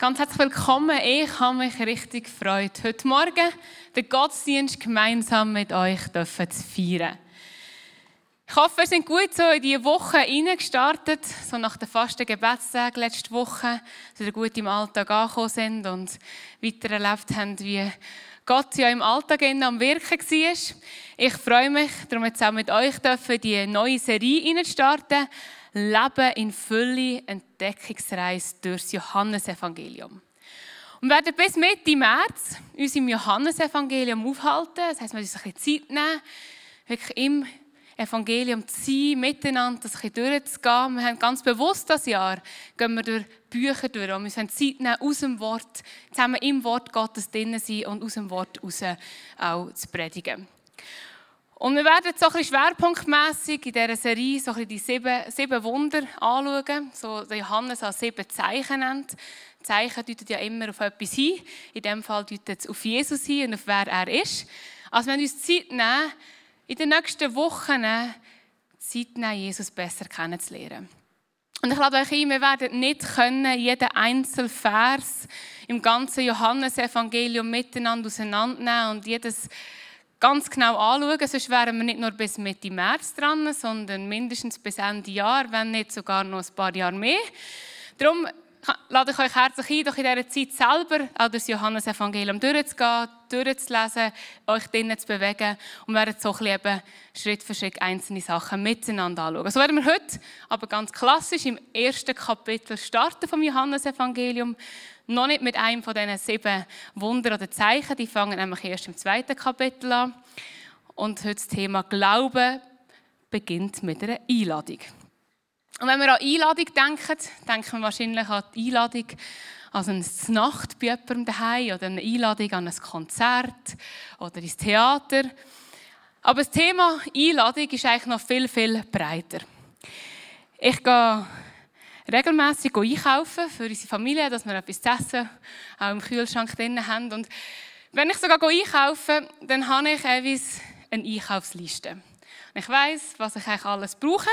Ganz herzlich willkommen. Ich habe mich richtig gefreut, heute Morgen den Gottesdienst gemeinsam mit euch zu feiern. Ich hoffe, wir sind gut so in diese Woche hineingestartet, so nach den fasten Gebetstagen letzte Woche, dass wir gut im Alltag angekommen sind und weiter erlebt haben, wie Gott ja im Alltag am Wirken war. Ich freue mich, darum jetzt auch mit euch dürfen, die neue Serie hineinstarten. Leben in Fülle, Entdeckungsreise durchs Johannesevangelium. Und wir werden bis Mitte März uns im Johannesevangelium aufhalten. Das heisst, wir müssen uns ein bisschen Zeit nehmen, wirklich im Evangelium zu sein, miteinander das ein bisschen durchzugehen. Wir haben ganz bewusst das Jahr, gehen wir durch Bücher durch und wir müssen Zeit nehmen, aus dem Wort, zusammen im Wort Gottes drinnen sein und aus dem Wort raus auch zu predigen. Und wir werden jetzt so ein bisschen schwerpunktmässig in dieser Serie so ein die sieben, sieben Wunder anschauen, so Johannes als sieben Zeichen nennt. Zeichen deuten ja immer auf etwas hin. In diesem Fall deutet es auf Jesus hin und auf wer er ist. Also wenn wir uns Zeit nehmen, in den nächsten Wochen Zeit nehmen, Jesus besser kennenzulernen. Und ich lade euch ein, wir werden nicht können, jeden einzelnen Vers im ganzen Johannesevangelium miteinander auseinandernehmen und jedes ganz genau anschauen, sonst wären wir nicht nur bis Mitte März dran, sondern mindestens bis Ende Jahr, wenn nicht sogar noch ein paar Jahre mehr. Darum lade ich euch herzlich ein, doch in dieser Zeit selber auch das Johannesevangelium durchzugehen, durchzulesen, euch drinnen zu bewegen und werden so bisschen Schritt für Schritt einzelne Sachen miteinander anschauen. So werden wir heute aber ganz klassisch im ersten Kapitel starten vom Johannesevangelium noch nicht mit einem von diesen sieben Wunder oder Zeichen, die fangen nämlich erst im zweiten Kapitel an. Und heute das Thema Glaube beginnt mit einer Einladung. Und wenn wir an Einladung denken, denken wir wahrscheinlich an die Einladung an eine Nacht bei jemandem daheim oder eine Einladung an ein Konzert oder ins Theater. Aber das Thema Einladung ist eigentlich noch viel, viel breiter. Ich gehe regelmäßig einkaufen für unsere Familie, dass wir etwas zu essen auch im Kühlschrank drin haben. Und wenn ich sogar einkaufe, dann habe ich eine Einkaufsliste. Ich weiß, was ich eigentlich alles brauche.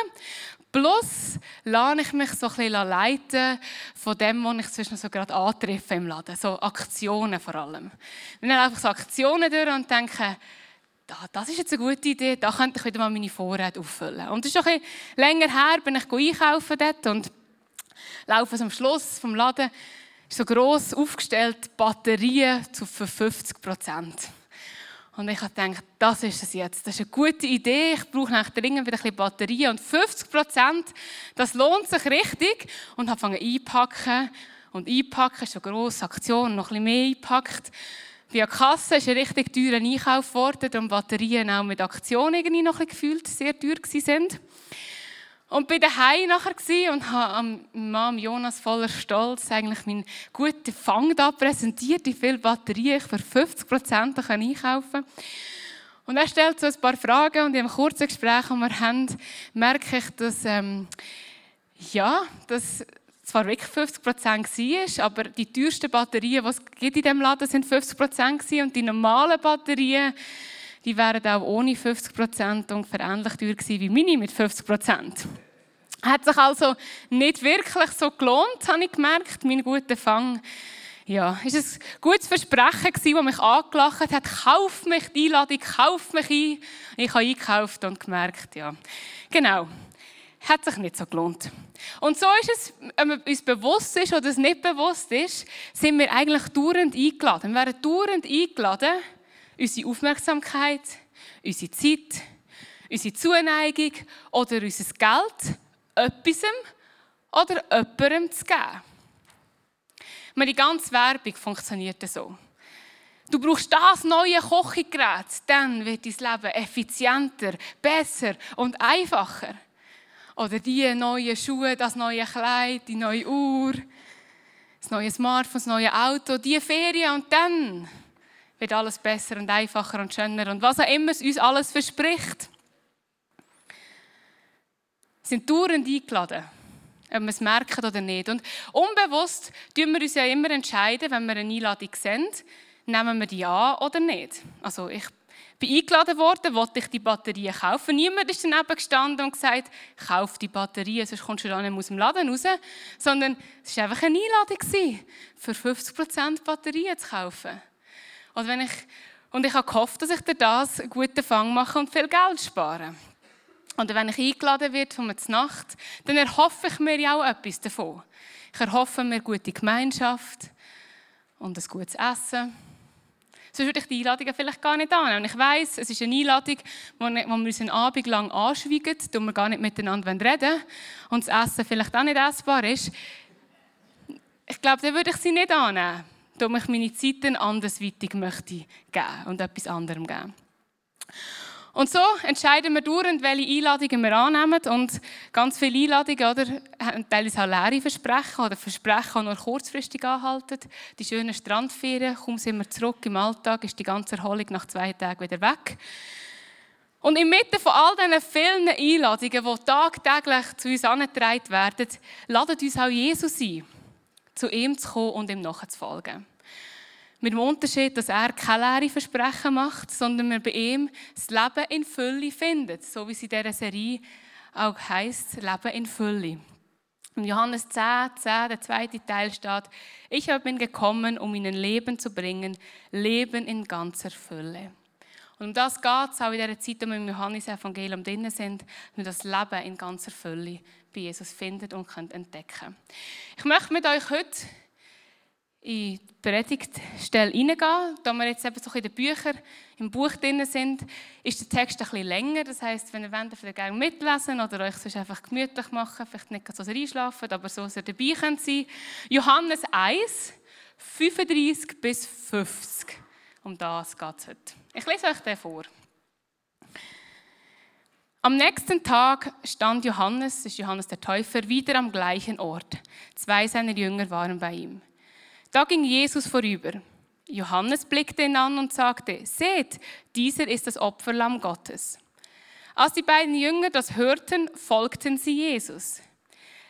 Plus lade ich mich so ein bisschen leiten von dem, was ich zwischen so gerade antreffe im Laden. So Aktionen vor allem. Wir nehmen einfach so Aktionen durch und denken, das ist jetzt eine gute Idee, da könnte ich wieder mal meine Vorräte auffüllen. Und es ist schon ein bisschen länger her, bin ich einkaufen dort und laufen am Schluss vom Laden, ist so gross aufgestellt, Batterien zu 50 Prozent. Und ich habe gedacht, das ist es jetzt. Das ist eine gute Idee. Ich brauche nach dringend wieder ein bisschen Batterien. Und 50 Prozent, das lohnt sich richtig. Und habe angefangen einpacken. Und einpacken ist eine grosse Aktion, noch ein bisschen mehr eingepackt. Via Kasse ist ein richtig teurer Einkauf geworden, darum Batterien auch mit Aktion irgendwie noch ein bisschen gefühlt sehr teuer sind. Und bin daheim nachher und habe Mann Jonas voller Stolz eigentlich meinen guten Fang da präsentiert, wie viele Batterien ich für 50 Prozent einkaufen kann. Und er stellt so ein paar Fragen und in einem kurzen Gespräch, das wir haben, merke ich, dass, ähm, ja, dass zwar wirklich 50 Prozent war, aber die teuersten Batterien, die es in diesem Laden sind 50 Prozent und die normalen Batterien die wären auch ohne 50 Prozent ungefähr ähnlich teuer gewesen wie meine mit 50 Prozent. Hat sich also nicht wirklich so gelohnt, habe ich gemerkt, mein guter Fang. Ja, ist ein gutes Versprechen gewesen, das mich angelacht hat. Kauf mich, die Einladung, kauf mich ein. Ich habe eingekauft und gemerkt, ja, genau, hat sich nicht so gelohnt. Und so ist es, wenn man uns bewusst ist oder es nicht bewusst ist, sind wir eigentlich dauernd eingeladen. Wir werden dauernd eingeladen, unsere Aufmerksamkeit, unsere Zeit, unsere Zuneigung oder unser Geld etwas oder jemandem zu geben. Die ganze Werbung funktioniert so. Du brauchst das neue Kochgerät, dann wird dein Leben effizienter, besser und einfacher. Oder die neuen Schuhe, das neue Kleid, die neue Uhr, das neue Smartphone, das neue Auto, die Ferien und dann wird alles besser und einfacher und schöner und was auch immer es uns alles verspricht. Sind dauernd eingeladen, ob wir es merken oder nicht. Und unbewusst tun wir uns ja immer entscheiden, wenn wir eine Einladung sehen, nehmen wir die an oder nicht. Also ich bin eingeladen worden, wollte ich die Batterie kaufen. Niemand ist daneben gestanden und gesagt, kauf die Batterie, sonst kommst du dann nicht aus dem Laden raus. Sondern es war einfach eine Einladung, für 50% Batterien zu kaufen. Und, wenn ich, und ich habe gehofft, dass ich dir das einen guten Fang mache und viel Geld spare. Und wenn ich eingeladen werde um die Nacht, dann erhoffe ich mir ja auch etwas davon. Ich erhoffe mir gute Gemeinschaft und ein gutes Essen sonst würde ich die Einladungen vielleicht gar nicht annehmen. Und ich weiss, es ist eine Einladung, wo wir uns einen Abend lang anschweigen, wo wir gar nicht miteinander reden und das Essen vielleicht auch nicht essbar ist. Ich glaube, dann würde ich sie nicht annehmen, da ich meine Zeit dann andersweitig möchte geben und etwas anderem geben. Und so entscheiden wir durch, welche Einladungen wir annehmen. Und ganz viele Einladungen, oder, haben teilweise auch leere Versprechen oder Versprechen, die nur kurzfristig anhalten. Die schönen Strandferien, kaum sind wir zurück im Alltag, ist die ganze Erholung nach zwei Tagen wieder weg. Und inmitten von all diesen vielen Einladungen, die tagtäglich zu uns angetragen werden, ladet uns auch Jesus ein, zu ihm zu kommen und ihm nachzufolgen. Mit dem Unterschied, dass er keine leere Versprechen macht, sondern wir bei ihm das Leben in Fülle finden. So wie es in dieser Serie auch heisst, Leben in Fülle. In Johannes 10, 10, der zweite Teil steht, ich bin gekommen, um ihnen Leben zu bringen, Leben in ganzer Fülle. Und um das geht es auch in dieser Zeit, wo wir im Johannes-Evangelium drin sind, dass wir das Leben in ganzer Fülle bei Jesus finden und entdecken können. Ich möchte mit euch heute in die Predigtstelle hineingehen. Da wir jetzt eben so in den Büchern, im Buch drin sind, ist der Text ein bisschen länger. Das heisst, wenn ihr wollt, dürft ihr gerne mitlesen oder euch sonst einfach gemütlich machen, vielleicht nicht so einschlafen, aber so, dass ihr dabei könnt sein. Johannes 1, 35 bis 50. Um das geht es heute. Ich lese euch den vor. Am nächsten Tag stand Johannes, das ist Johannes der Täufer, wieder am gleichen Ort. Zwei seiner Jünger waren bei ihm. Da ging Jesus vorüber. Johannes blickte ihn an und sagte, seht, dieser ist das Opferlamm Gottes. Als die beiden Jünger das hörten, folgten sie Jesus.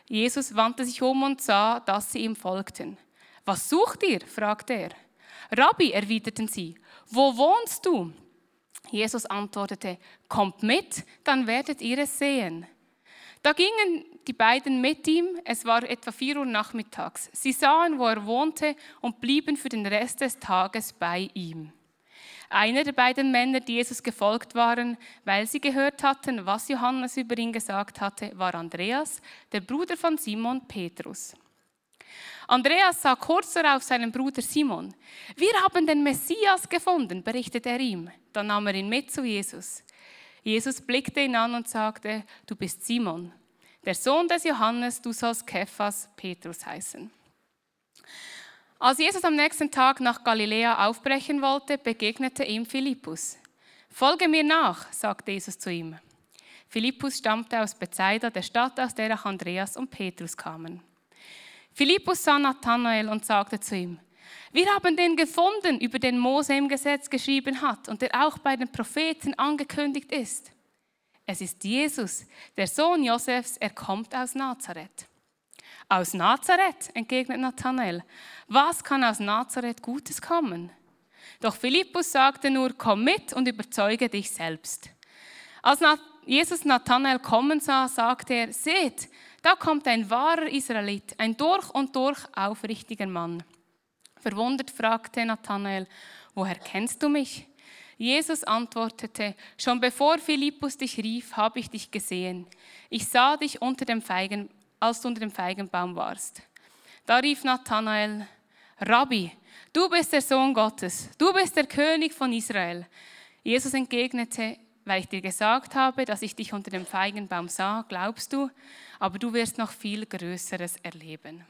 Jesus wandte sich um und sah, dass sie ihm folgten. Was sucht ihr? fragte er. Rabbi, erwiderten sie, wo wohnst du? Jesus antwortete, kommt mit, dann werdet ihr es sehen. Da gingen die beiden mit ihm, es war etwa vier Uhr nachmittags. Sie sahen, wo er wohnte und blieben für den Rest des Tages bei ihm. Einer der beiden Männer, die Jesus gefolgt waren, weil sie gehört hatten, was Johannes über ihn gesagt hatte, war Andreas, der Bruder von Simon Petrus. Andreas sah kurz darauf seinen Bruder Simon. Wir haben den Messias gefunden, berichtete er ihm. Dann nahm er ihn mit zu Jesus. Jesus blickte ihn an und sagte, du bist Simon, der Sohn des Johannes, du sollst Kephas Petrus heißen. Als Jesus am nächsten Tag nach Galiläa aufbrechen wollte, begegnete ihm Philippus. Folge mir nach, sagte Jesus zu ihm. Philippus stammte aus Bethsaida, der Stadt, aus der auch Andreas und Petrus kamen. Philippus sah Nathanael und sagte zu ihm, wir haben den gefunden, über den Mose im Gesetz geschrieben hat und der auch bei den Propheten angekündigt ist. Es ist Jesus, der Sohn Josefs, er kommt aus Nazareth. Aus Nazareth, entgegnet Nathanael. Was kann aus Nazareth Gutes kommen? Doch Philippus sagte nur, komm mit und überzeuge dich selbst. Als Jesus Nathanael kommen sah, sagte er, seht, da kommt ein wahrer Israelit, ein durch und durch aufrichtiger Mann. Verwundert fragte Nathanael, woher kennst du mich? Jesus antwortete, schon bevor Philippus dich rief, habe ich dich gesehen. Ich sah dich unter dem Feigen, als du unter dem Feigenbaum warst. Da rief Nathanael, Rabbi, du bist der Sohn Gottes, du bist der König von Israel. Jesus entgegnete, weil ich dir gesagt habe, dass ich dich unter dem Feigenbaum sah, glaubst du, aber du wirst noch viel Größeres erleben.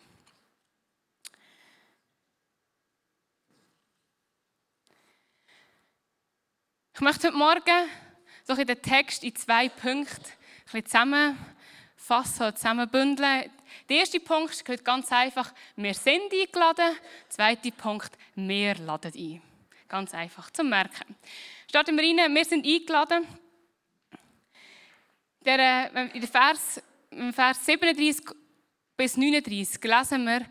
Ich möchte heute Morgen so den Text in zwei Punkte ein zusammenfassen, zusammenbündeln. Der erste Punkt ist ganz einfach, wir sind eingeladen. Der zweite Punkt, wir laden ein. Ganz einfach zum Merken. Starten wir rein, wir sind eingeladen. Der, äh, in Vers, Vers 37 bis 39 lesen wir,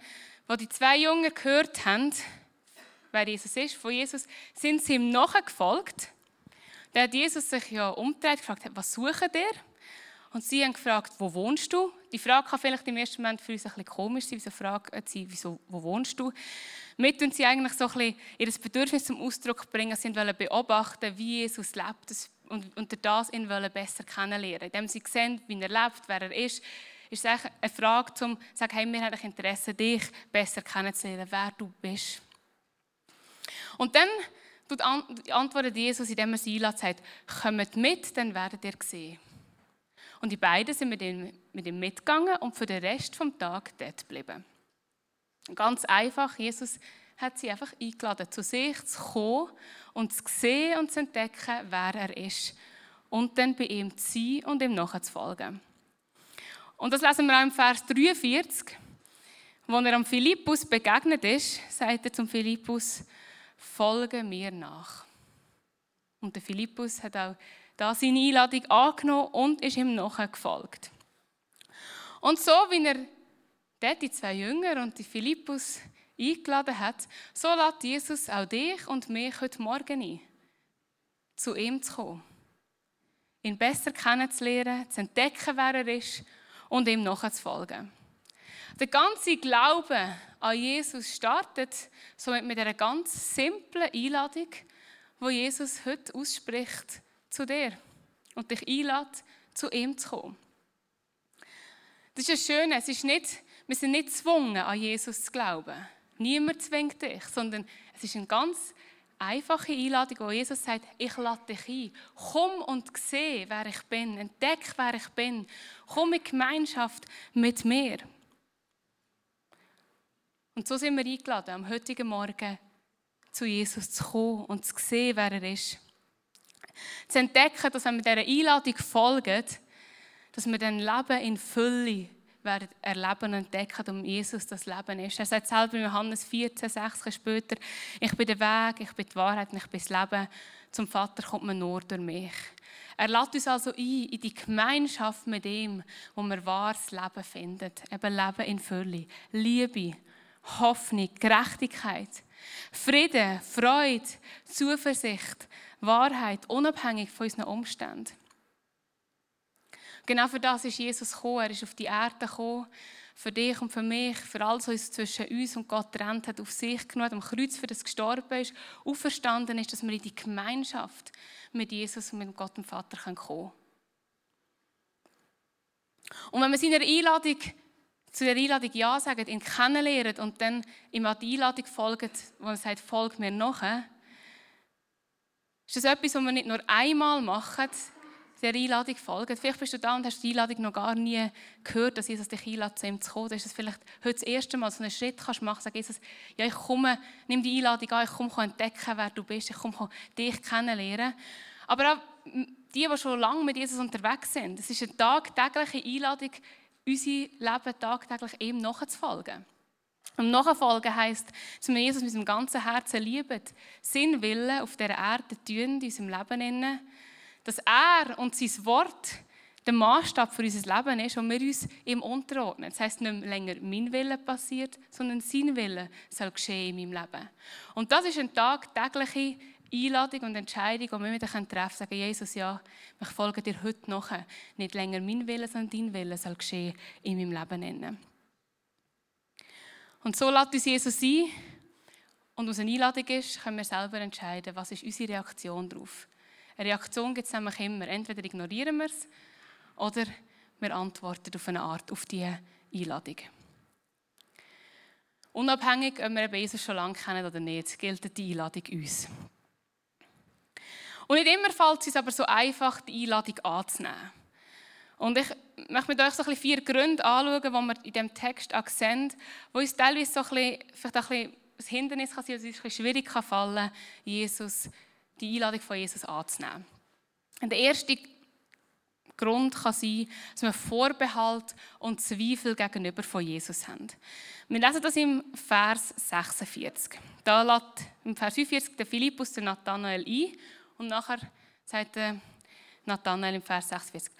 wo die zwei Jungen gehört haben, wer Jesus ist, von Jesus, sind sie ihm nachgefolgt dann hat Jesus sich ja umgedreht und gefragt, was suchen ihr? Und sie haben gefragt, wo wohnst du? Die Frage kann vielleicht im ersten Moment für uns ein bisschen komisch sein, wieso fragen sie, wieso, wo wohnst du? Mit und sie eigentlich so ein bisschen ihr Bedürfnis zum Ausdruck bringen, sie wollen beobachten, wie Jesus lebt und, und das ihn wollen besser kennenlernen. Indem sie sehen, wie er lebt, wer er ist, ist es eine Frage, um zu sagen, hey, wir haben Interesse, dich besser kennenzulernen, wer du bist. Und dann antwortet Jesus, indem er sie einlädt, sagt, kommt mit, dann werdet ihr sehen. Und die beiden sind mit ihm, mit ihm mitgegangen und für den Rest des Tages dort geblieben. Ganz einfach, Jesus hat sie einfach eingeladen, zu sich zu kommen und zu sehen und zu entdecken, wer er ist. Und dann bei ihm zu sein und ihm nachzufolgen. Und das lesen wir auch im Vers 43, wo er am Philippus begegnet ist, sagt er zum Philippus, folge mir nach. Und der Philippus hat auch da seine Einladung angenommen und ist ihm nachher gefolgt. Und so, wie er dort die zwei Jünger und die Philippus eingeladen hat, so lädt Jesus auch dich und mich heute Morgen ein, zu ihm zu kommen. Ihn besser kennenzulernen, zu entdecken, wer er ist und ihm nachzufolgen. Der ganze Glaube an Jesus startet somit mit einer ganz simplen Einladung, wo Jesus heute ausspricht zu dir und dich einlädt, zu ihm zu kommen. Das ist das Schöne, es ist nicht, wir sind nicht gezwungen, an Jesus zu glauben. Niemand zwingt dich, sondern es ist eine ganz einfache Einladung, wo Jesus sagt, ich lade dich ein. Komm und seh, wer ich bin. Entdeck, wer ich bin. Komm in Gemeinschaft mit mir. Und so sind wir eingeladen, am heutigen Morgen zu Jesus zu kommen und zu sehen, wer er ist. Zu entdecken, dass wenn wir dieser Einladung folgen, dass wir dann Leben in Fülle werden erleben und entdecken, um Jesus das Leben ist. Er sagt selber in Johannes 14, 6 später, ich bin der Weg, ich bin die Wahrheit und ich bin das Leben. Zum Vater kommt man nur durch mich. Er lädt uns also ein in die Gemeinschaft mit ihm, wo wir wahres Leben finden. Eben Leben in Fülle. Liebe, Hoffnung, Gerechtigkeit, Frieden, Freude, Zuversicht, Wahrheit, unabhängig von unseren Umständen. Genau für das ist Jesus gekommen. Er ist auf die Erde gekommen, für dich und für mich, für alles, was zwischen uns und Gott trennt hat, auf sich genommen, am Kreuz für das gestorben ist, auferstanden ist, dass wir in die Gemeinschaft mit Jesus und mit Gott dem Vater kommen können. Und wenn wir seiner Einladung, zu der Einladung Ja sagen, ihn kennenlernen und dann ihm an die Einladung folgen, wo er sagt, folg mir nachher, ist das etwas, was wir nicht nur einmal machen, der Einladung folgen? Vielleicht bist du da und hast die Einladung noch gar nie gehört, dass Jesus dich einlädt, zu ihm zu kommen. Dann ist es vielleicht heute das erste Mal, so einen Schritt kannst machen, sag Jesus, ja, ich komme, nimm die Einladung an, ich komme entdecken, wer du bist, ich komme dich kennenlernen. Aber auch die, die schon lange mit Jesus unterwegs sind, es ist eine tagtägliche Einladung, unser Leben tagtäglich ihm nachzufolgen. Und nachfolgen heisst, dass wir Jesus mit unserem ganzen Herzen lieben, Sinn Willen auf dieser Erde tun, in unserem Leben, innen, dass er und sein Wort der Maßstab für unser Leben ist und wir uns ihm unterordnen. Das heisst, nicht länger mein Wille passiert, sondern sein Wille soll geschehen in meinem Leben. Und das ist eine tagtägliche Einladung und Entscheidung, die wir wieder treffen können, sagen, Jesus, ja, ich folge dir heute noch. Nicht länger mein Wille, sondern dein Wille soll geschehen in meinem Leben. Und so lädt uns Jesus ein. Und was eine Einladung ist, können wir selber entscheiden, was ist unsere Reaktion darauf. Eine Reaktion gibt es nämlich immer. Entweder ignorieren wir es oder wir antworten auf eine Art auf diese Einladung. Unabhängig, ob wir Jesus schon lange kennen oder nicht, gilt die Einladung uns. Und nicht immer fällt es uns aber so einfach, die Einladung anzunehmen. Und ich möchte mit euch so ein vier Gründe anschauen, die wir in diesem Text sehen, wo uns teilweise so ein bisschen, vielleicht ein bisschen das Hindernis kann sein, dass es ein bisschen schwierig kann fallen Jesus, die Einladung von Jesus anzunehmen. Und der erste Grund kann sein, dass wir Vorbehalt und Zweifel gegenüber von Jesus haben. Wir lesen das im Vers 46. Da lädt im Vers 45 der Philippus den Nathanael ein und nachher sagt Nathanael im Vers 46,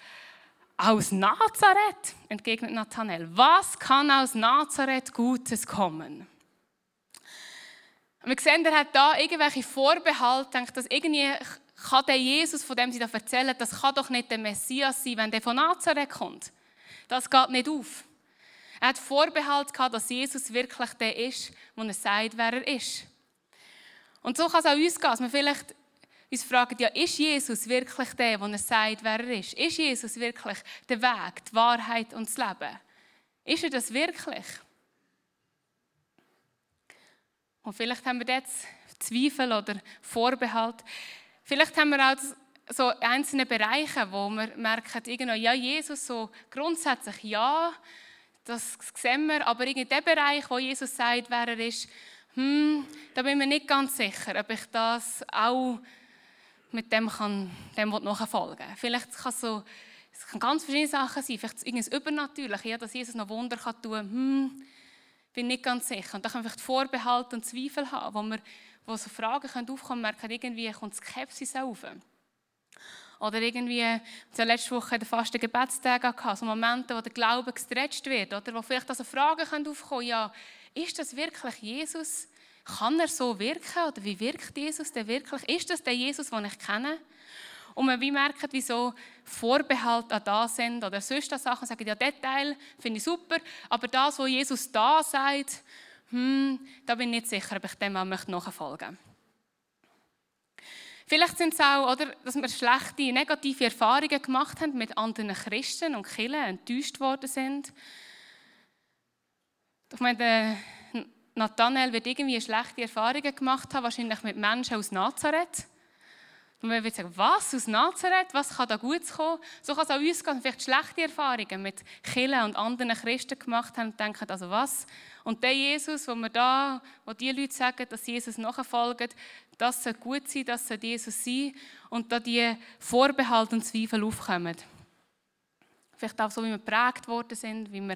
aus Nazareth, entgegnet Nathanael. Was kann aus Nazareth Gutes kommen? wir sehen, er hat da irgendwelche Vorbehalte, denkt, dass irgendwie kann der Jesus, von dem sie da erzählen, das kann doch nicht der Messias sein, wenn der von Nazareth kommt. Das geht nicht auf. Er hat Vorbehalt gehabt, dass Jesus wirklich der ist, wo er sagt, wer er ist. Und so kann es auch uns gehen, dass wir vielleicht uns fragen, ja, ist Jesus wirklich der, wo er sagt, wer er ist? Ist Jesus wirklich der Weg, die Wahrheit und das Leben? Ist er das wirklich? Und vielleicht haben wir jetzt Zweifel oder Vorbehalt. Vielleicht haben wir auch so einzelne Bereiche, wo wir merken, irgendwie, ja, Jesus so grundsätzlich ja, das sehen wir, aber in dem Bereich, wo Jesus sagt, wer er ist, hm, da bin ich mir nicht ganz sicher, ob ich das auch mit dem kann, dem nachfolgen kann. Vielleicht kann es so, es kann ganz verschiedene Sachen sein, vielleicht irgendwas Übernatürliches, ja, dass Jesus noch Wunder kann tun kann, hm, bin nicht ganz sicher. Und da können wir vielleicht Vorbehalte und Zweifel haben, wo, wir, wo so Fragen können aufkommen können, merken, irgendwie kommt Skepsis auf. Oder irgendwie, wir hatten letzte Woche den fasten Gebetstag gehabt, so Momente, wo der Glaube gestretcht wird, oder wo vielleicht also Fragen können aufkommen ja, ist das wirklich Jesus? Kann er so wirken? Oder wie wirkt Jesus denn wirklich? Ist das der Jesus, den ich kenne? Und man merkt, wie so Vorbehalte an da sind oder sonst Sachen sagen, ja, Detail finde ich super, aber das, was Jesus da sagt, hm, da bin ich nicht sicher, ob ich dem auch nachfolgen möchte. Vielleicht sind es auch, oder, dass wir schlechte, negative Erfahrungen gemacht haben mit anderen Christen und Kirchen, enttäuscht worden sind. Ich meine, Nathanael wird irgendwie schlechte Erfahrungen gemacht haben, wahrscheinlich mit Menschen aus Nazareth. Und man wird sagen, was, aus Nazareth, was kann da gut kommen? So kann es auch uns gehen, vielleicht schlechte Erfahrungen mit Kirchen und anderen Christen gemacht haben und denken, also was? Und der Jesus, wo wir da, wo die Leute sagen, dass Jesus nachfolgt, das soll gut sein, das soll Jesus sein und da die Vorbehalte und Zweifel aufkommen. Vielleicht auch so, wie wir geprägt worden sind, wie wir,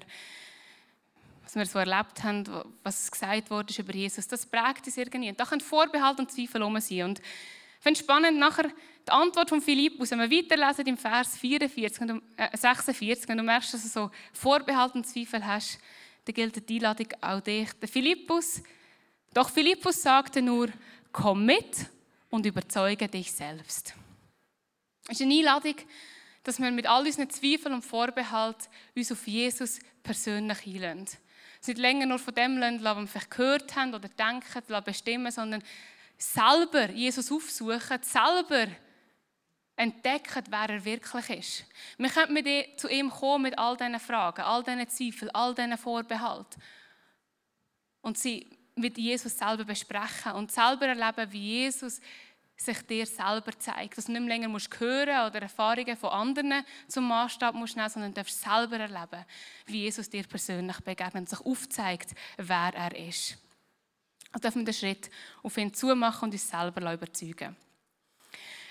was wir so erlebt haben, was gesagt wurde über Jesus, das prägt uns irgendwie. Und da können Vorbehalte und Zweifel um sein. Und ich finde es spannend, nachher die Antwort von Philippus, wenn wir weiterlesen im Vers 44 und, äh, 46, wenn du merkst, dass du so Vorbehalte und Zweifel hast, dann gilt die Einladung auch dich. Der Philippus, doch Philippus sagte nur, komm mit und überzeuge dich selbst. Es ist eine Einladung, dass wir mit all unseren Zweifeln und Vorbehalten uns auf Jesus persönlich einlassen. Nicht länger nur von dem lassen, was wir vielleicht gehört haben oder denken, bestimmen, sondern selber Jesus aufsuchen, selber entdecken, wer er wirklich ist. Wir können mit zu ihm kommen mit all diesen Fragen, all diesen Zweifeln, all diesen Vorbehalten. Und sie mit Jesus selber besprechen und selber erleben, wie Jesus sich dir selber zeigt. Dass du nicht mehr länger musst hören oder Erfahrungen von anderen zum Maßstab musst nehmen, sondern du darfst selber erleben, wie Jesus dir persönlich begegnet und sich aufzeigt, wer er ist. Also dürfen wir den Schritt auf ihn zumachen und uns selber überzeugen.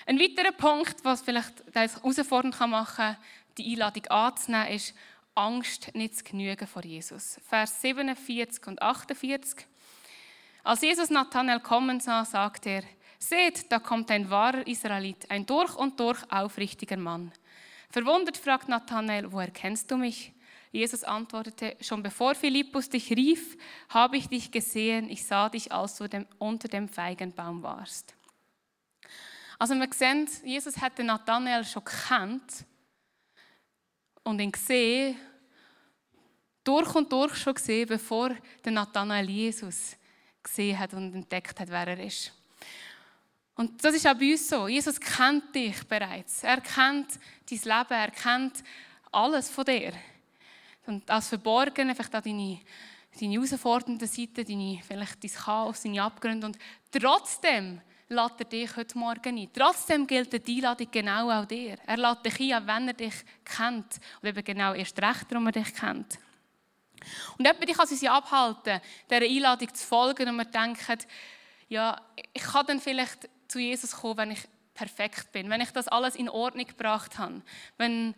Ein weiterer Punkt, was vielleicht herausfordernd machen kann, die Einladung anzunehmen, ist, Angst nicht zu genügen vor Jesus. Vers 47 und 48. Als Jesus Nathanael kommen sah, sagte er, Seht, da kommt ein wahrer Israelit, ein durch und durch aufrichtiger Mann. Verwundert fragt Nathanael, woher kennst du mich? Jesus antwortete, schon bevor Philippus dich rief, habe ich dich gesehen, ich sah dich, als du unter dem Feigenbaum warst. Also wir sehen, Jesus hatte Nathanael schon gekannt und ihn gesehen, durch und durch schon gesehen, bevor der Nathanael Jesus gesehen hat und entdeckt hat, wer er ist. Und das ist auch bei uns so. Jesus kennt dich bereits. Er kennt dein Leben, er kennt alles von dir. Und als Verborgene, vielleicht auch deine, deine herausfordernden Seiten, deine, vielleicht dein Chaos, deine Abgründe. Und trotzdem lädt er dich heute Morgen ein. Trotzdem gilt die Einladung genau auch dir. Er lädt dich ein, wenn er dich kennt. Und eben genau erst recht, warum er dich kennt. Und jemand kann sich abhalten, dieser Einladung zu folgen und wir denken, ja, ich kann dann vielleicht zu Jesus kommen, wenn ich perfekt bin, wenn ich das alles in Ordnung gebracht habe, wenn,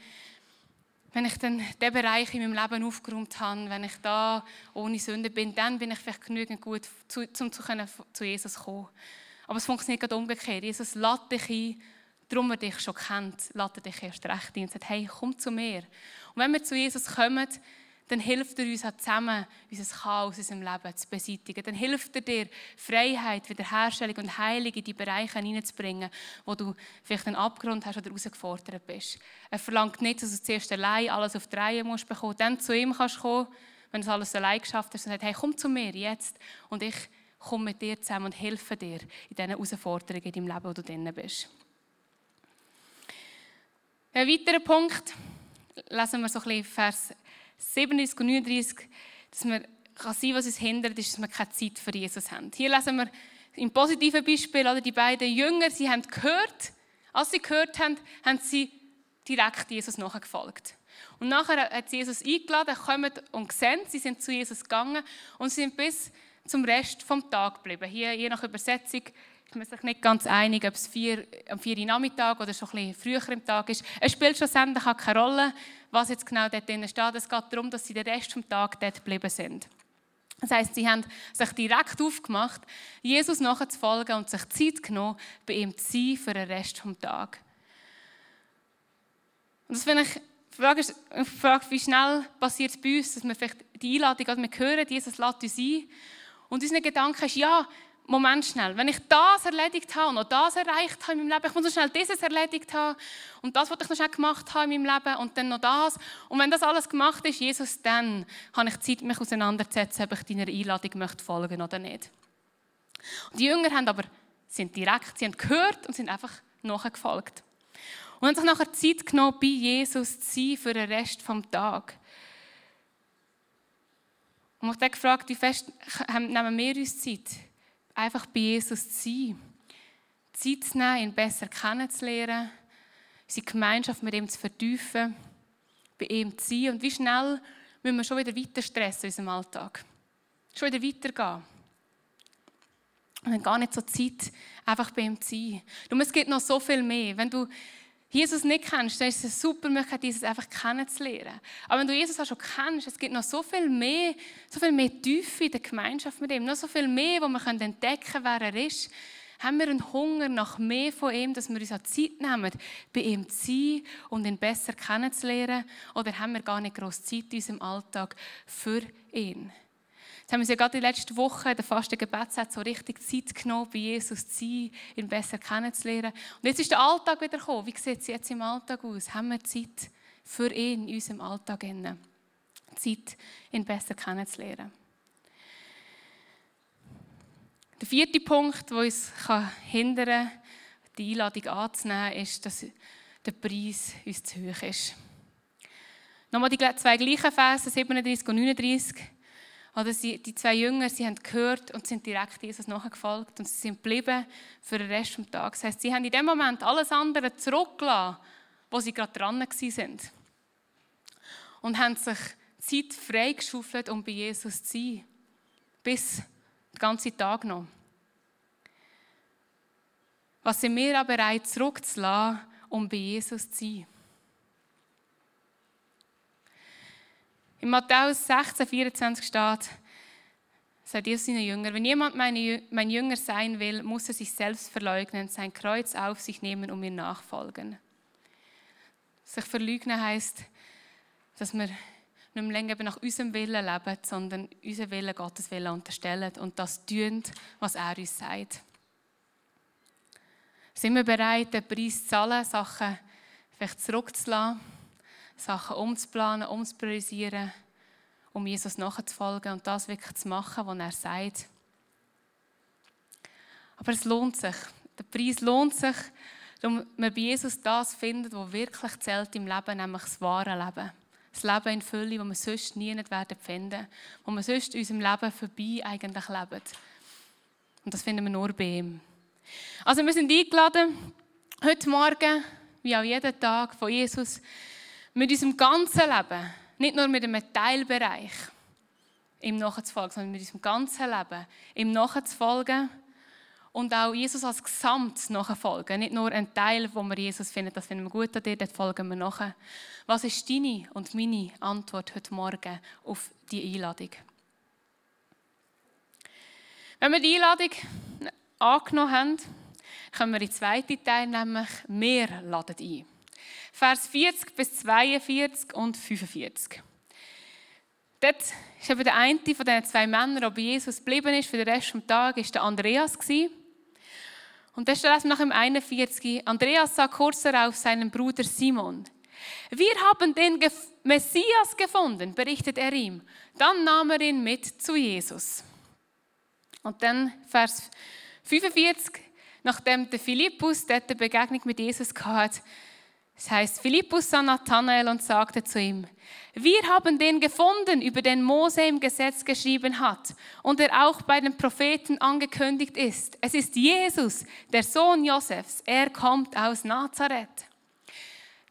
wenn ich dann den Bereich in meinem Leben aufgeräumt habe, wenn ich da ohne Sünde bin, dann bin ich vielleicht genügend gut, um zu, können, zu Jesus zu kommen. Aber es funktioniert gerade umgekehrt. Jesus lädt dich ein, darum er dich schon kennt, lädt er dich erst recht ein und sagt, hey, komm zu mir. Und wenn wir zu Jesus kommen, dann hilft er uns auch zusammen, unser Chaos in unserem Leben zu beseitigen. Dann hilft er dir, Freiheit, Wiederherstellung und Heilung in die Bereiche hineinzubringen, wo du vielleicht einen Abgrund hast oder herausgefordert bist. Er verlangt nicht, dass du zuerst allein alles auf die Reihe musst bekommen, dann zu ihm kannst kommen, wenn du alles allein geschafft hast und sagt, hey, komm zu mir jetzt und ich komme mit dir zusammen und helfe dir in diesen Herausforderungen in deinem Leben, wo du drin bist. Ein weiterer Punkt, lesen wir so ein bisschen Vers 37 und 39, dass wir kann sein, was uns hindert, ist, dass wir keine Zeit für Jesus haben. Hier lesen wir im positiven Beispiel, oder die beiden Jünger, sie haben gehört, als sie gehört haben, haben sie direkt Jesus nachgefolgt. Und nachher hat Jesus eingeladen, kommt und sehen, sie sind zu Jesus gegangen und sie sind bis zum Rest vom Tag geblieben. Hier, je nach Übersetzung, man sich nicht ganz einig, ob es vier, am 4 Uhr Nachmittag oder schon ein bisschen früher im Tag ist. Es spielt schlussendlich auch keine Rolle, was jetzt genau dort drin steht. Es geht darum, dass sie den Rest vom Tag dort geblieben sind. Das heißt, sie haben sich direkt aufgemacht, Jesus nachzufolgen und sich Zeit genommen, bei ihm zu sein für den Rest vom Tag. Und das finde ich, Frage Frage, wie schnell passiert es bei uns, dass wir vielleicht die Einladung, also wir hören, Jesus lädt uns ein. Und unser Gedanke ist, ja, Moment schnell, wenn ich das erledigt habe und noch das erreicht habe in meinem Leben, ich muss noch schnell dieses erledigt haben und das, was ich noch schnell gemacht habe in meinem Leben und dann noch das. Und wenn das alles gemacht ist, Jesus, dann habe ich Zeit, mich auseinanderzusetzen, ob ich deiner Einladung möchte folgen oder nicht. Und die Jünger haben aber, sind direkt, sie haben gehört und sind einfach nachgefolgt. Und haben sich nachher Zeit genommen, bei Jesus zu sein für den Rest des Tages. Und ich habe gefragt, wie fest nehmen wir uns Zeit? Einfach bei Jesus zu sein. Zeit zu nehmen, ihn besser kennenzulernen, seine Gemeinschaft mit ihm zu vertiefen, bei ihm zu sein. Und wie schnell müssen wir schon wieder weiter stressen in unserem Alltag. Schon wieder weitergehen. Und dann gar nicht so Zeit, einfach bei ihm zu sein. Und es gibt noch so viel mehr. Wenn du Jesus nicht kennst, dann ist es super Möglichkeit, Jesus einfach kennenzulernen. Aber wenn du Jesus auch schon kennst, es gibt noch so viel mehr, so viel mehr Tiefe in der Gemeinschaft mit ihm, noch so viel mehr, wo wir entdecken können, wer er ist, haben wir einen Hunger nach mehr von ihm, dass wir uns auch Zeit nehmen, bei ihm zu sein und ihn besser kennenzulernen? Oder haben wir gar nicht groß Zeit in unserem Alltag für ihn? Haben wir uns ja gerade die letzten Wochen in der fasten Gebetszeit so richtig Zeit genommen, bei Jesus zu sein, ihn besser kennenzulernen. Und jetzt ist der Alltag wieder gekommen. Wie sieht es jetzt im Alltag aus? Haben wir Zeit für ihn in unserem Alltag? Zeit, ihn besser kennenzulernen. Der vierte Punkt, der uns hindern kann, die Einladung anzunehmen, ist, dass der Preis uns zu hoch ist. Nochmal die zwei gleichen Verse, 37 und 39. Oder sie, die zwei Jünger, sie haben gehört und sind direkt Jesus nachgefolgt und sie sind geblieben für den Rest des Tages. Das heißt, sie haben in dem Moment alles andere zurückgelassen, wo sie gerade dran waren. Und haben sich Zeit freigeschaufelt, um bei Jesus zu sein. Bis den ganzen Tag noch. Was sind wir auch bereit zurückzulassen, um bei Jesus zu sein? In Matthäus 16, 24 steht, sagt Jesus seinen Jüngern, wenn jemand mein Jünger sein will, muss er sich selbst verleugnen, sein Kreuz auf sich nehmen und mir nachfolgen. Sich verleugnen heißt, dass wir nicht mehr länger nach unserem Willen leben, sondern unseren Willen Gottes Willen unterstellen und das tun, was er uns sagt. Sind wir bereit, den Preis zu zahlen, Sachen vielleicht zurückzulassen? Sachen umzuplanen, umzupriorisieren, um Jesus nachzufolgen und das wirklich zu machen, was er sagt. Aber es lohnt sich. Der Preis lohnt sich, damit man bei Jesus das findet, was wirklich zählt im Leben, nämlich das wahre Leben. Das Leben in Fülle, das wir sonst nie werden finden, wo wir sonst in unserem Leben vorbei eigentlich leben. Und das finden wir nur bei ihm. Also wir sind eingeladen, heute Morgen, wie auch jeden Tag, von Jesus mit unserem ganzen Leben, nicht nur mit einem Teilbereich, ihm nachzufolgen, sondern mit unserem ganzen Leben, ihm nachzufolgen und auch Jesus als Gesamt nachfolgen. Nicht nur ein Teil, wo wir Jesus finden, das finden wir gut an dir, dort folgen wir nach. Was ist deine und meine Antwort heute Morgen auf die Einladung? Wenn wir die Einladung angenommen haben, kommen wir den zweiten Teil, nämlich wir laden ein. Vers 40 bis 42 und 45. dort ist eben der eine von diesen zwei Männern, der Jesus geblieben ist, für den Rest des Tages, ist der Andreas. Und da steht nach dem 41. Andreas sah kurz darauf seinen Bruder Simon. Wir haben den Messias gefunden, berichtet er ihm. Dann nahm er ihn mit zu Jesus. Und dann Vers 45, nachdem der Philippus dort eine Begegnung mit Jesus hatte, das heißt, Philippus sah Nathanael und sagte zu ihm, wir haben den gefunden, über den Mose im Gesetz geschrieben hat und der auch bei den Propheten angekündigt ist. Es ist Jesus, der Sohn Josefs. Er kommt aus Nazareth.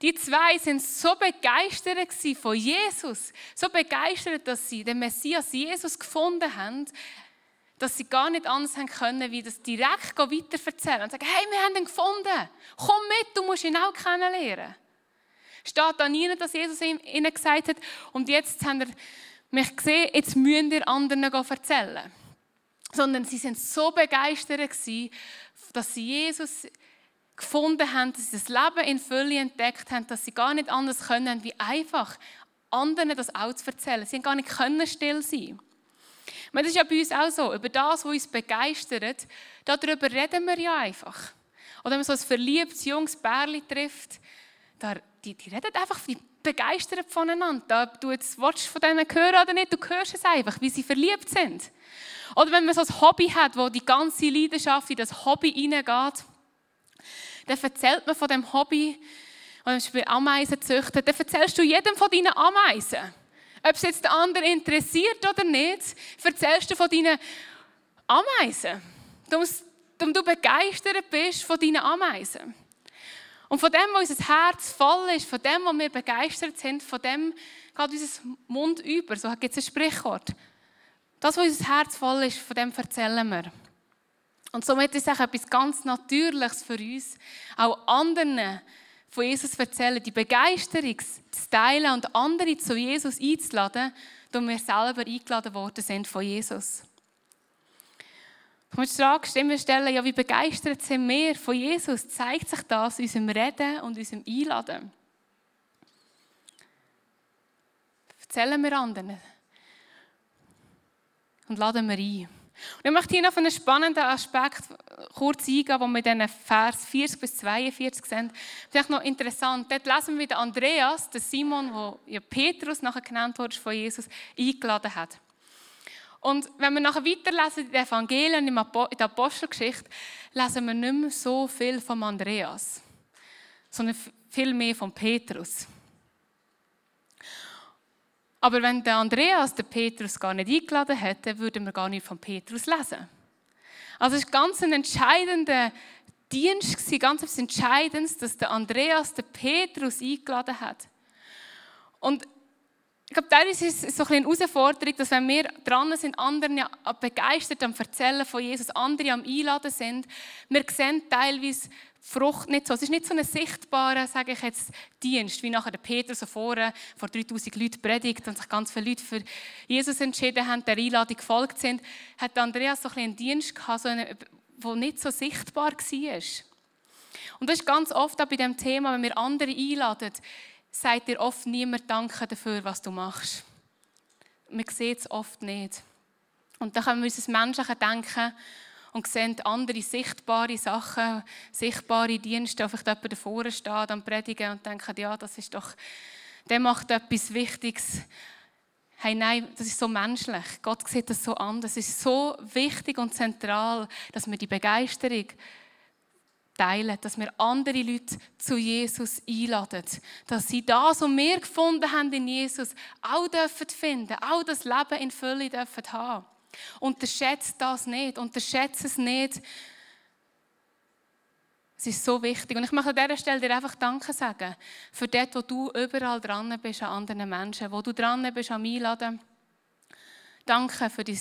Die zwei sind so begeistert von Jesus, so begeistert, dass sie den Messias Jesus gefunden haben, dass sie gar nicht anders haben können, wie das direkt weiterverzählen und sagen, hey, wir haben ihn gefunden, komm mit, du musst ihn auch kennenlernen. Steht da nie, dass Jesus ihnen gesagt hat, und jetzt haben sie mich gesehen, jetzt müssen ihr anderen erzählen. Sondern sie sind so begeistert dass sie Jesus gefunden haben, dass sie das Leben in Fülle entdeckt haben, dass sie gar nicht anders können, wie einfach anderen das auch zu erzählen. Sie haben gar nicht still sein. Das ist ja bei uns auch so. Über das, was uns begeistert, darüber reden wir ja einfach. Oder wenn man so ein verliebtes junges Bärli trifft, da, die, die reden einfach die begeistert voneinander. Da, du jetzt willst von denen hören oder nicht, du hörst es einfach, wie sie verliebt sind. Oder wenn man so ein Hobby hat, wo die ganze Leidenschaft in das Hobby hineingeht, dann erzählt man von dem Hobby, wenn man zum Beispiel Ameisen züchtet, dann erzählst du jedem von deinen Ameisen. Ob es jetzt den anderen interessiert oder nicht, erzählst du von deinen Ameisen. Darum du begeistert bist von deinen Ameisen. Und von dem, wo unser Herz voll ist, von dem, wo wir begeistert sind, von dem geht unser Mund über. So gibt es ein Sprichwort. Das, wo unser Herz voll ist, von dem erzählen wir. Und somit ist es auch etwas ganz Natürliches für uns, auch anderen von Jesus erzählen, die Begeisterung zu teilen und andere zu Jesus einzuladen, da wir selber eingeladen worden sind von Jesus. Ich muss die Frage stellen, ja, wie begeistert sind wir von Jesus? Zeigt sich das in unserem Reden und unserem Einladen? Erzählen wir anderen und laden wir ein. Und ich möchte hier noch auf einen spannenden Aspekt kurz eingehen, den wir in diesen Vers 40 bis 42 sehen. Vielleicht noch interessant, dort lesen wir, wie Andreas, der Simon, der ja Petrus nachher genannt wurde von Jesus, eingeladen hat. Und wenn wir nachher weiterlesen in den Evangelien, in der Apostelgeschichte, lesen wir nicht mehr so viel von Andreas, sondern viel mehr von Petrus. Aber wenn der Andreas den Petrus gar nicht eingeladen hätte, würden wir gar nicht von Petrus lesen. Also es ist ganz ein entscheidender Dienst, ganz etwas Entscheidendes, dass der Andreas den Petrus eingeladen hat. Und ich glaube, teilweise ist es so ein eine Herausforderung, dass wenn wir dran sind, anderen begeistert am Erzählen von Jesus, andere am Einladen sind, wir sehen teilweise Frucht nicht so. Es ist nicht so ein sichtbarer, sage ich jetzt, Dienst, wie nachher der Peter so vorne vor 3000 Leuten predigt und sich ganz viele Leute für Jesus entschieden haben, der Einladung gefolgt sind, hat Andreas so ein einen Dienst gehabt, so einen, der nicht so sichtbar war. Und das ist ganz oft auch bei dem Thema, wenn wir andere einladen, sagt dir oft niemand Danke dafür, was du machst. Man sieht es oft nicht. Und da können wir uns das Menschliche denken, und sehen andere sichtbare Sachen, sichtbare Dienste, einfach jemand davor steht am Predigen und denken, ja, das ist doch, der macht etwas Wichtiges. Hey, nein, das ist so menschlich. Gott sieht das so an. Es ist so wichtig und zentral, dass wir die Begeisterung teilen, dass wir andere Leute zu Jesus einladen, dass sie das, was wir gefunden haben in Jesus, auch dürfen finden, auch das Leben in Fülle dürfen haben. Unterschätzt das nicht. Unterschätzt es nicht. Es ist so wichtig. Und ich möchte an dieser Stelle dir einfach Danke sagen für das, wo du überall dran bist an anderen Menschen, wo du dran bist am Einladen. Danke für dein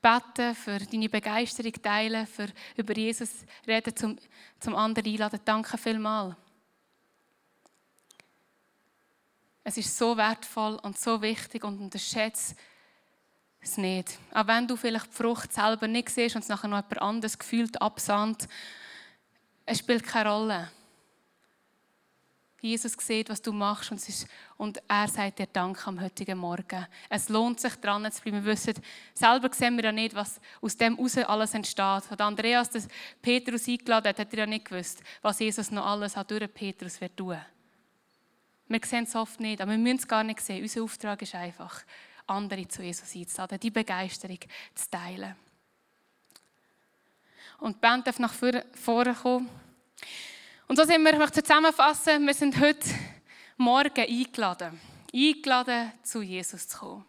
Beten, für deine Begeisterung teilen, für über Jesus reden, zum, zum anderen einladen. Danke vielmals. Es ist so wertvoll und so wichtig und unterschätzt es nicht. Auch wenn du vielleicht die Frucht selber nicht siehst und es nachher noch jemand anderes gefühlt absandt, es spielt keine Rolle. Jesus sieht, was du machst und, ist, und er sagt dir Dank am heutigen Morgen. Es lohnt sich, dran zu bleiben. Wir wissen, selber sehen wir ja nicht, was aus dem heraus alles entsteht. Als Andreas das Petrus eingeladen hat, hat er ja nicht gewusst, was Jesus noch alles hat durch Petrus wird tun. Wir sehen es oft nicht, aber wir müssen es gar nicht sehen. Unser Auftrag ist einfach, andere zu Jesus einzuladen, die Begeisterung zu teilen. Und die Band darf nach vorne kommen. Und so sind wir, ich möchte zusammenfassen, wir sind heute Morgen eingeladen. Eingeladen, zu Jesus zu kommen.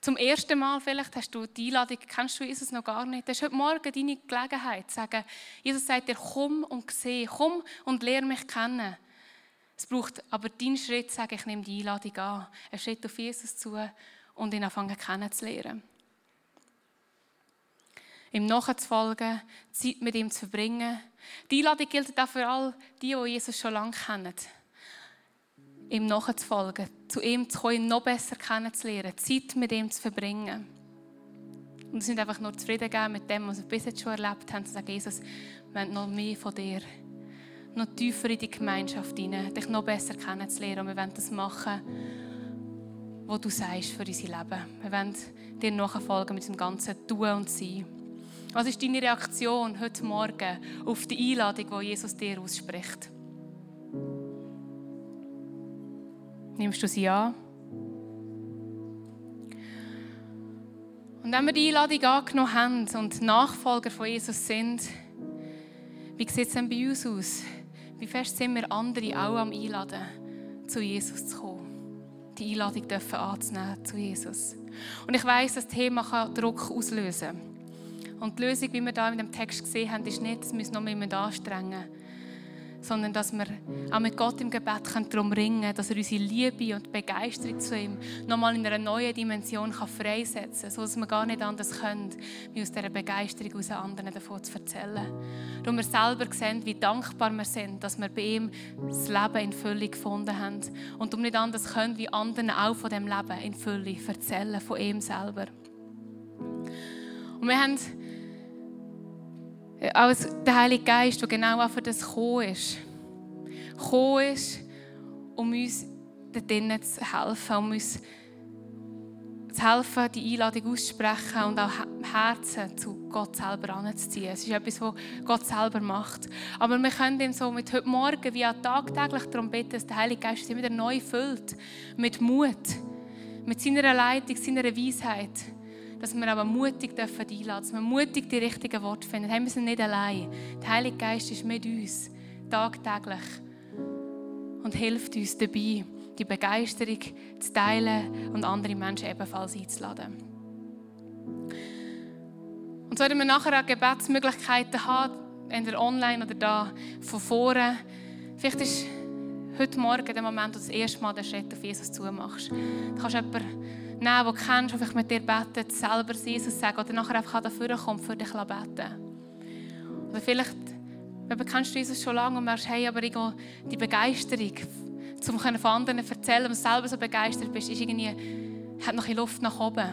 Zum ersten Mal vielleicht hast du die Einladung, kennst du Jesus noch gar nicht. Das ist heute Morgen deine Gelegenheit, zu sagen, Jesus sagt dir, komm und seh, komm und lerne mich kennen. Es braucht aber deinen Schritt, zu sagen, ich nehme die Einladung an, einen Schritt auf Jesus zu und ihn anfangen kennenzulernen ihm nachzufolgen, Zeit mit ihm zu verbringen. Die Einladung gilt auch für all die, die Jesus schon lange kennen. Ihm nachzufolgen, zu ihm zu kommen, ihn noch besser kennenzulernen, Zeit mit ihm zu verbringen. Und sind einfach nur zufrieden geben mit dem, was wir bis jetzt schon erlebt haben, zu sagen, Jesus, wir wollen noch mehr von dir, noch tiefer in die Gemeinschaft hinein, dich noch besser kennenzulernen. Und wir wollen das machen, was du sagst für unser Leben. Wir wollen dir nachfolgen mit dem ganzen Tun und Sein. Was ist deine Reaktion heute Morgen auf die Einladung, die Jesus dir ausspricht? Nimmst du sie an? Und wenn wir die Einladung angenommen haben und Nachfolger von Jesus sind, wie sieht es denn bei uns aus? Wie fest sind wir andere auch am Einladen, zu Jesus zu kommen? Die Einladung dürfen anzunehmen zu Jesus. Und ich weiß, das Thema Druck auslösen kann. Und die Lösung, wie wir da in dem Text gesehen haben, ist nicht, dass wir uns noch mehr anstrengen sondern dass wir auch mit Gott im Gebet darum ringen können, dass er unsere Liebe und Begeisterung zu ihm nochmal in einer neuen Dimension kann freisetzen kann, sodass wir gar nicht anders können, wie aus dieser Begeisterung aus anderen davon zu erzählen. Und wir selber sehen, wie dankbar wir sind, dass wir bei ihm das Leben in Fülle gefunden haben und um nicht anders können, wie anderen auch von dem Leben in Fülle erzählen, von ihm selber. Und wir haben als der Heilige Geist, der genau für das gekommen ist. Gekommen ist, um uns drinnen zu helfen, um uns zu helfen, die Einladung auszusprechen und auch Herzen zu Gott selber anzuziehen. Es ist etwas, was Gott selber macht. Aber wir können ihm so mit heute Morgen wie auch tagtäglich darum bitten, dass der Heilige Geist sich wieder neu füllt. Mit Mut, mit seiner Leitung, seiner Weisheit dass wir aber mutig dürfen einladen, dass wir mutig die richtigen Worte finden. wir sind nicht allein. Der Heilige Geist ist mit uns, tagtäglich. Und hilft uns dabei, die Begeisterung zu teilen und andere Menschen ebenfalls einzuladen. Und so werden wir nachher auch Gebetsmöglichkeiten haben, entweder online oder da von vorne. Vielleicht ist heute Morgen der Moment, wo du das erste Mal den Schritt auf Jesus zumachst. Du kannst jemanden nehmen, den du kennst, der vielleicht mit dir betet, selber Jesus sagen oder nachher einfach dafür kommt, für dich beten. Oder vielleicht eben kennst du Jesus schon lange und merkst, hey, aber die Begeisterung, um von anderen zu erzählen, und selber so begeistert bist, ist irgendwie, hat noch ein Luft nach oben.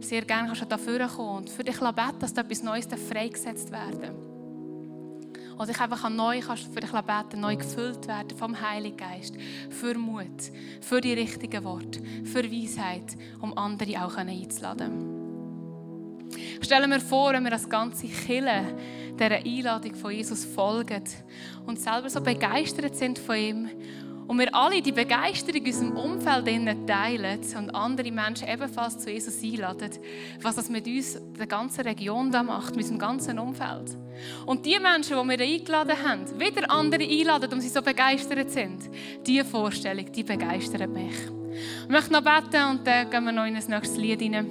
Sehr gerne kannst du dafür kommen und für dich beten, dass da etwas Neues freigesetzt werden darf. Oder ich einfach neu kannst für dich beten, neu gefüllt werden vom Heiligen Geist. Für Mut, für die richtigen Worte, für Weisheit, um andere auch einzuladen. Ich stelle mir vor, wenn wir das ganze Kille dieser Einladung von Jesus folgen und selber so begeistert sind von ihm und wir alle die Begeisterung in unserem Umfeld teilen und andere Menschen ebenfalls zu Jesus einladen, was das mit uns, der ganzen Region da macht, mit unserem ganzen Umfeld. Und die Menschen, die wir eingeladen haben, wieder andere einladen, um sie so begeistert sind, diese Vorstellung, die begeistert mich. Ich möchte noch beten und dann gehen wir noch in ein nächstes Lied hinein.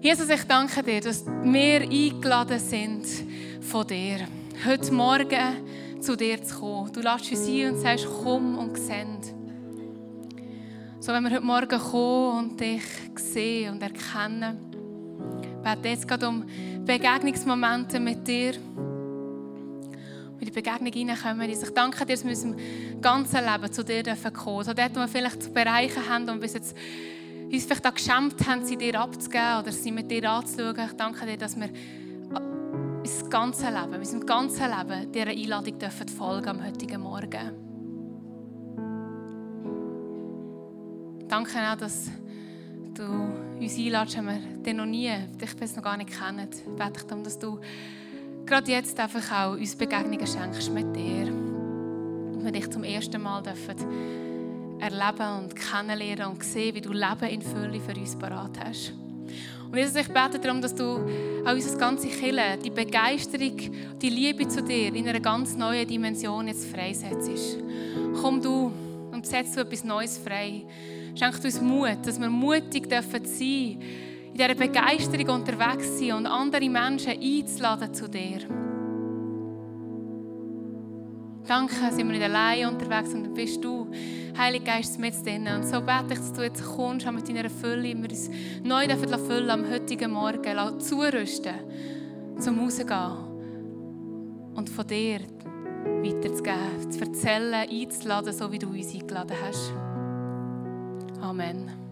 Jesus, ich danke dir, dass wir eingeladen sind von dir. Heute Morgen zu dir zu kommen. Du lässt uns ein und sagst, komm und send. So, wenn wir heute Morgen kommen und dich sehen und erkennen, bete jetzt gerade um Begegnungsmomente mit dir. In die Begegnung hineinkommen. Ich danke dir, dass wir unserem ganzen Leben zu dir kommen dürfen. So dort, wo wir vielleicht Bereiche haben und bis jetzt uns vielleicht auch geschämt haben, sie dir abzugeben oder sie mit dir anzuschauen. Ich danke dir, dass wir unser ganzes Leben, unserem ganzen Leben dieser Einladung dürfen folgen am heutigen Morgen. Danke auch, dass du uns einladest, wenn wir dich noch nie, dich bis noch gar nicht kennen. Bete ich darum, dass du gerade jetzt einfach auch uns Begegnungen schenkst mit dir. Und wir dich zum ersten Mal dürfen erleben und kennenlernen und sehen, wie du Leben in Fülle für uns parat hast. Und Jesus, ich bete darum, dass du auch unser ganze Kille, die Begeisterung, die Liebe zu dir in einer ganz neuen Dimension jetzt freisetzt. Komm du und setz du etwas Neues frei. Schenk uns Mut, dass wir mutig dürfen sein, in dieser Begeisterung unterwegs sein und andere Menschen einzuladen zu dir. Danke, sind wir nicht allein unterwegs, sondern bist du, Heiliger Geist, mit drin. Und so bete ich, dass du jetzt kommst mit deiner Fülle, wir uns neu füllen am heutigen Morgen, zurüsten, zum Rausgehen und von dir weiterzugeben, zu erzählen, einzuladen, so wie du uns eingeladen hast. Amen.